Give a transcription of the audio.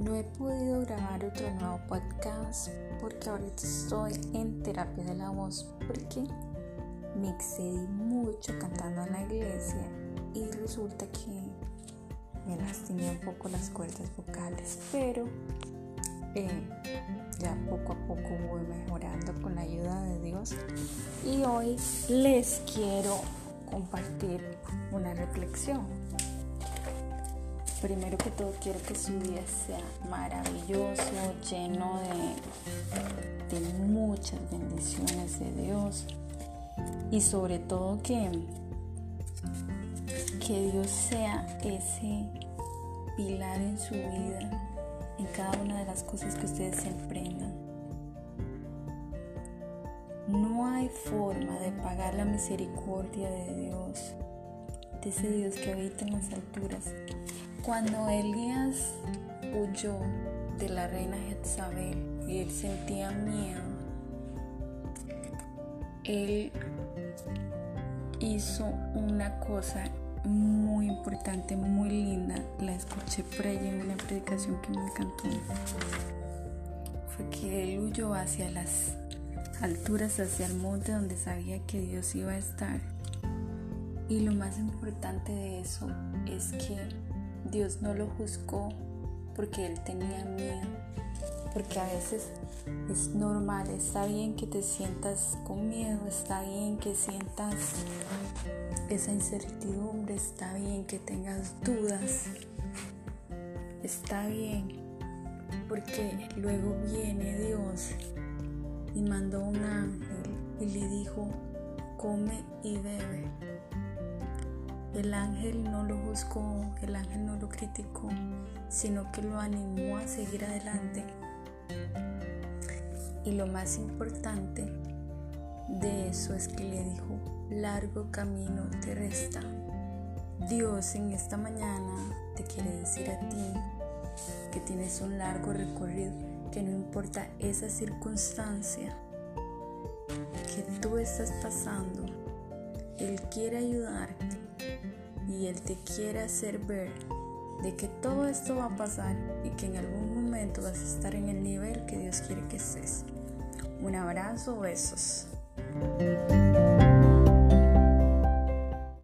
grabar otro nuevo podcast porque ahorita estoy en terapia de la voz porque me excedí mucho cantando en la iglesia y resulta que me lastimé un poco las cuerdas vocales, pero eh, ya poco a poco voy mejorando con la ayuda de Dios. Y hoy les quiero compartir una reflexión primero que todo quiero que su día sea maravilloso, lleno de, muchas bendiciones de Dios y sobre todo que, que Dios sea ese pilar en su vida, en cada una de las cosas que ustedes emprendan. No hay forma de pagar la misericordia de Dios, de ese Dios que habita en las alturas, cuando Elías huyó de la reina Jezabel y él sentía miedo, él hizo una cosa muy importante, muy linda. La escuché por ahí en una predicación que me encantó. Fue que él huyó hacia las alturas, hacia el monte donde sabía que Dios iba a estar. Y lo más importante de eso es que Dios no lo juzgó porque él tenía miedo, porque a veces es normal, está bien que te sientas con miedo, está bien que sientas esa incertidumbre, está bien que tengas dudas, está bien, porque luego viene Dios y mandó un ángel y le dijo, come y bebe. El ángel no lo juzgó, el ángel no lo criticó, sino que lo animó a seguir adelante. Y lo más importante de eso es que le dijo, largo camino te resta. Dios en esta mañana te quiere decir a ti que tienes un largo recorrido, que no importa esa circunstancia que tú estás pasando, Él quiere ayudarte y Él te quiere hacer ver de que todo esto va a pasar y que en algún momento vas a estar en el nivel que Dios quiere que estés. Un abrazo, besos.